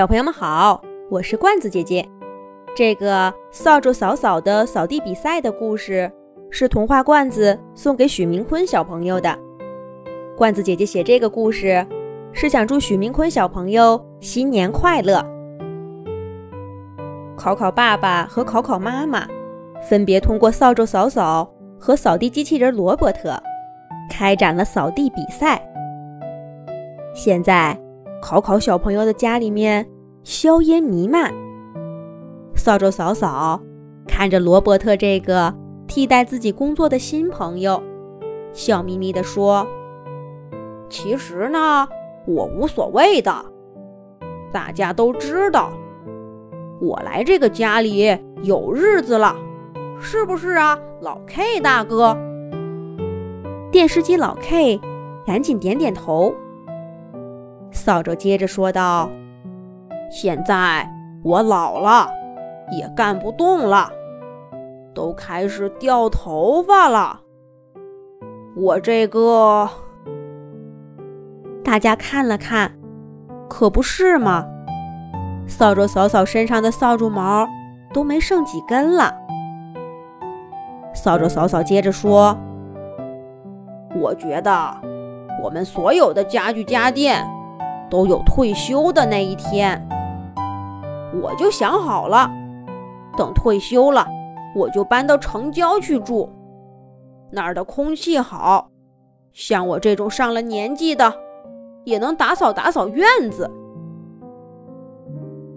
小朋友们好，我是罐子姐姐。这个扫帚扫扫的扫地比赛的故事是童话罐子送给许明坤小朋友的。罐子姐姐写这个故事是想祝许明坤小朋友新年快乐。考考爸爸和考考妈妈分别通过扫帚扫扫和扫地机器人罗伯特开展了扫地比赛。现在。考考小朋友的家里面硝烟弥漫，扫帚扫扫，看着罗伯特这个替代自己工作的新朋友，笑眯眯地说：“其实呢，我无所谓的。大家都知道，我来这个家里有日子了，是不是啊，老 K 大哥？”电视机老 K 赶紧点点头。扫帚接着说道：“现在我老了，也干不动了，都开始掉头发了。我这个……大家看了看，可不是吗？扫帚扫扫身上的扫帚毛都没剩几根了。”扫帚扫扫接着说：“我觉得我们所有的家具家电……”都有退休的那一天，我就想好了，等退休了，我就搬到城郊去住，那儿的空气好，像我这种上了年纪的，也能打扫打扫院子。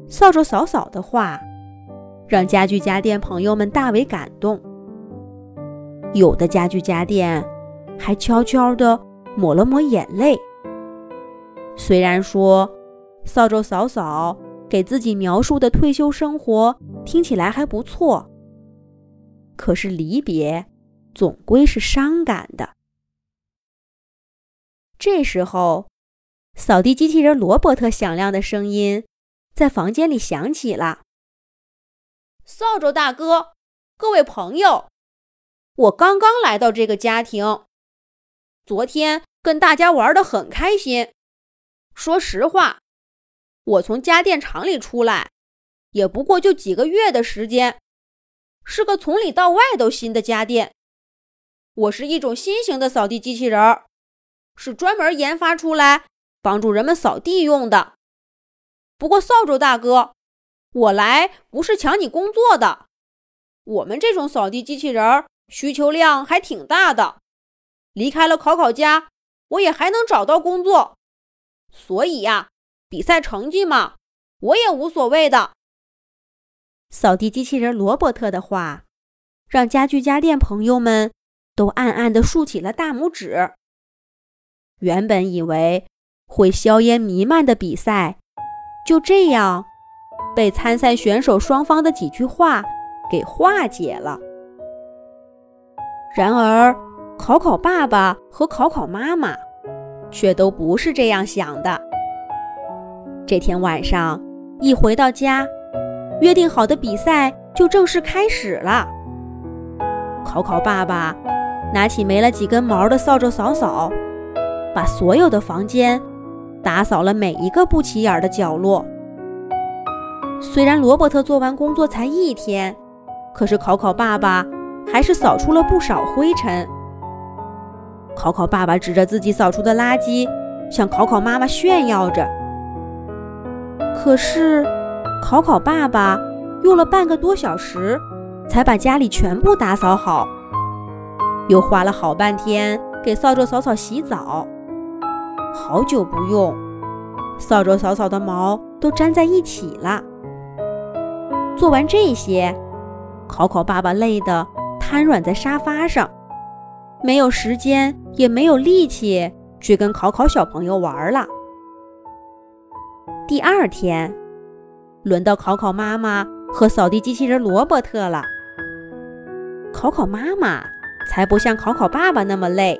扫帚扫扫的话，让家具家电朋友们大为感动，有的家具家电还悄悄地抹了抹眼泪。虽然说扫帚扫扫给自己描述的退休生活听起来还不错，可是离别总归是伤感的。这时候，扫地机器人罗伯特响亮的声音在房间里响起了：“扫帚大哥，各位朋友，我刚刚来到这个家庭，昨天跟大家玩的很开心。”说实话，我从家电厂里出来，也不过就几个月的时间，是个从里到外都新的家电。我是一种新型的扫地机器人儿，是专门研发出来帮助人们扫地用的。不过扫帚大哥，我来不是抢你工作的。我们这种扫地机器人儿需求量还挺大的，离开了考考家，我也还能找到工作。所以呀，比赛成绩嘛，我也无所谓的。扫地机器人罗伯特的话，让家具家电朋友们都暗暗地竖起了大拇指。原本以为会硝烟弥漫的比赛，就这样被参赛选手双方的几句话给化解了。然而，考考爸爸和考考妈妈。却都不是这样想的。这天晚上，一回到家，约定好的比赛就正式开始了。考考爸爸拿起没了几根毛的扫帚扫扫，把所有的房间打扫了每一个不起眼的角落。虽然罗伯特做完工作才一天，可是考考爸爸还是扫出了不少灰尘。考考爸爸指着自己扫出的垃圾，向考考妈妈炫耀着。可是，考考爸爸用了半个多小时，才把家里全部打扫好，又花了好半天给扫帚扫扫洗澡。好久不用，扫帚扫扫的毛都粘在一起了。做完这些，考考爸爸累得瘫软在沙发上。没有时间，也没有力气去跟考考小朋友玩了。第二天，轮到考考妈妈和扫地机器人罗伯特了。考考妈妈才不像考考爸爸那么累。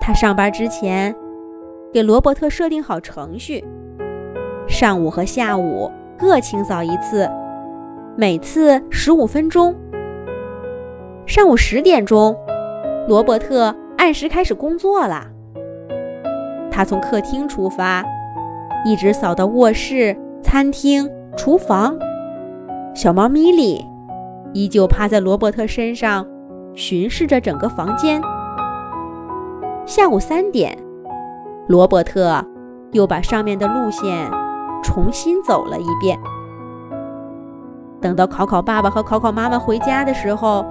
他上班之前给罗伯特设定好程序，上午和下午各清扫一次，每次十五分钟。上午十点钟。罗伯特按时开始工作了。他从客厅出发，一直扫到卧室、餐厅、厨房。小猫咪莉依旧趴在罗伯特身上，巡视着整个房间。下午三点，罗伯特又把上面的路线重新走了一遍。等到考考爸爸和考考妈妈回家的时候，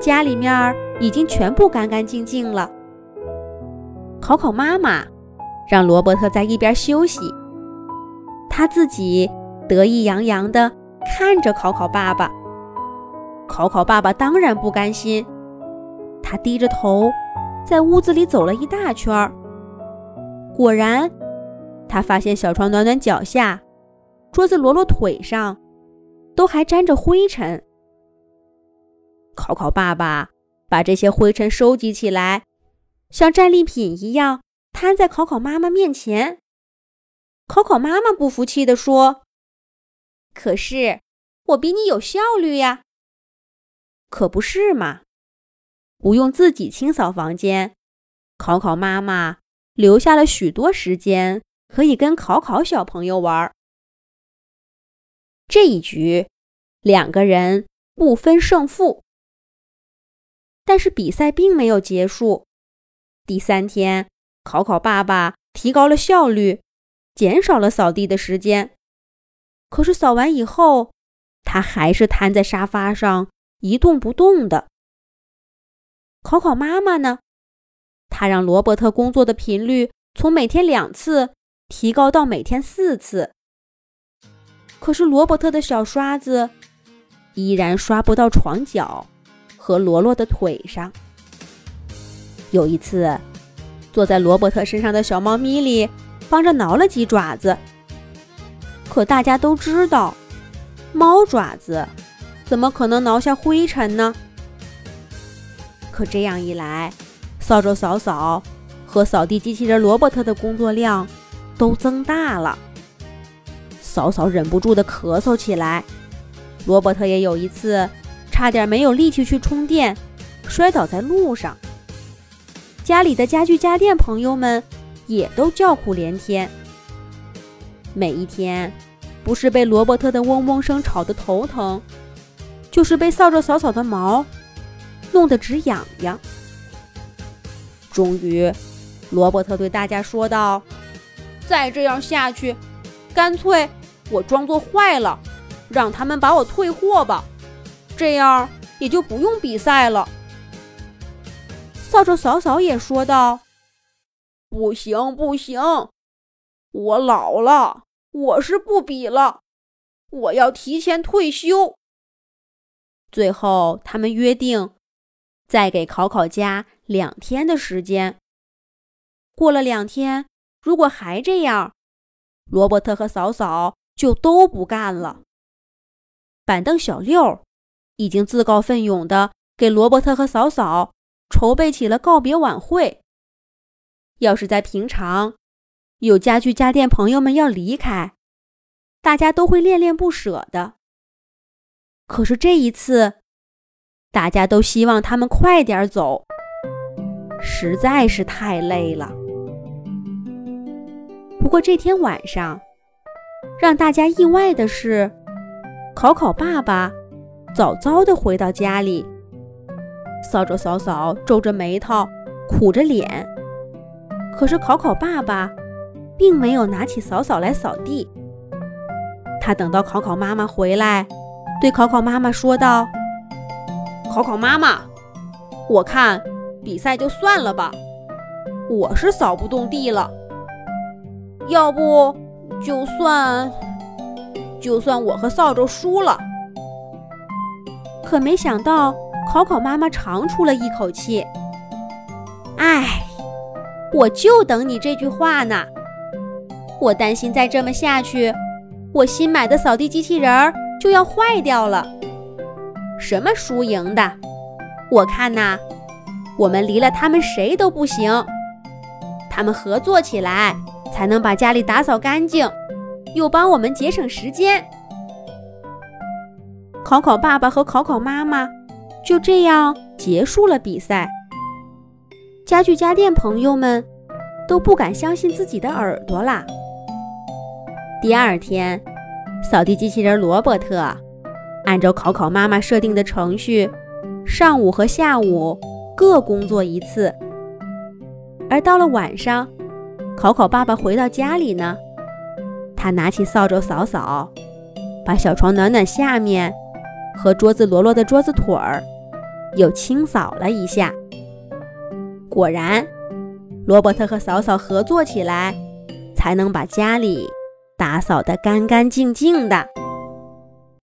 家里面已经全部干干净净了。考考妈妈让罗伯特在一边休息，他自己得意洋洋地看着考考爸爸。考考爸爸当然不甘心，他低着头在屋子里走了一大圈儿。果然，他发现小床暖暖脚下，桌子罗罗腿上。都还沾着灰尘。考考爸爸把这些灰尘收集起来，像战利品一样摊在考考妈妈面前。考考妈妈不服气地说：“可是我比你有效率呀！”可不是嘛？不用自己清扫房间，考考妈妈留下了许多时间可以跟考考小朋友玩。这一局，两个人不分胜负。但是比赛并没有结束。第三天，考考爸爸提高了效率，减少了扫地的时间。可是扫完以后，他还是瘫在沙发上一动不动的。考考妈妈呢？她让罗伯特工作的频率从每天两次提高到每天四次。可是罗伯特的小刷子依然刷不到床角和罗罗的腿上。有一次，坐在罗伯特身上的小猫咪里帮着挠了几爪子。可大家都知道，猫爪子怎么可能挠下灰尘呢？可这样一来，扫帚扫扫和扫地机器人罗伯特的工作量都增大了。嫂嫂忍不住的咳嗽起来，罗伯特也有一次差点没有力气去充电，摔倒在路上。家里的家具家电朋友们也都叫苦连天。每一天，不是被罗伯特的嗡嗡声吵得头疼，就是被扫帚扫扫的毛弄得直痒痒。终于，罗伯特对大家说道：“再这样下去，干脆……”我装作坏了，让他们把我退货吧，这样也就不用比赛了。扫帚嫂嫂也说道：“不行，不行，我老了，我是不比了，我要提前退休。”最后，他们约定再给考考家两天的时间。过了两天，如果还这样，罗伯特和嫂嫂。就都不干了。板凳小六已经自告奋勇地给罗伯特和嫂嫂筹备起了告别晚会。要是在平常，有家具家电朋友们要离开，大家都会恋恋不舍的。可是这一次，大家都希望他们快点走，实在是太累了。不过这天晚上。让大家意外的是，考考爸爸早早的回到家里。扫帚扫扫皱着眉头，苦着脸。可是考考爸爸并没有拿起扫扫来扫地。他等到考考妈妈回来，对考考妈妈说道：“考考妈妈，我看比赛就算了吧，我是扫不动地了。要不……”就算，就算我和扫帚输了，可没想到考考妈妈长出了一口气。唉，我就等你这句话呢。我担心再这么下去，我新买的扫地机器人儿就要坏掉了。什么输赢的？我看呐，我们离了他们谁都不行。他们合作起来。才能把家里打扫干净，又帮我们节省时间。考考爸爸和考考妈妈就这样结束了比赛。家具家电朋友们都不敢相信自己的耳朵啦！第二天，扫地机器人罗伯特按照考考妈妈设定的程序，上午和下午各工作一次。而到了晚上，考考爸爸回到家里呢，他拿起扫帚扫扫，把小床暖暖下面和桌子罗罗的桌子腿儿又清扫了一下。果然，罗伯特和嫂嫂合作起来，才能把家里。打扫得干干净净的。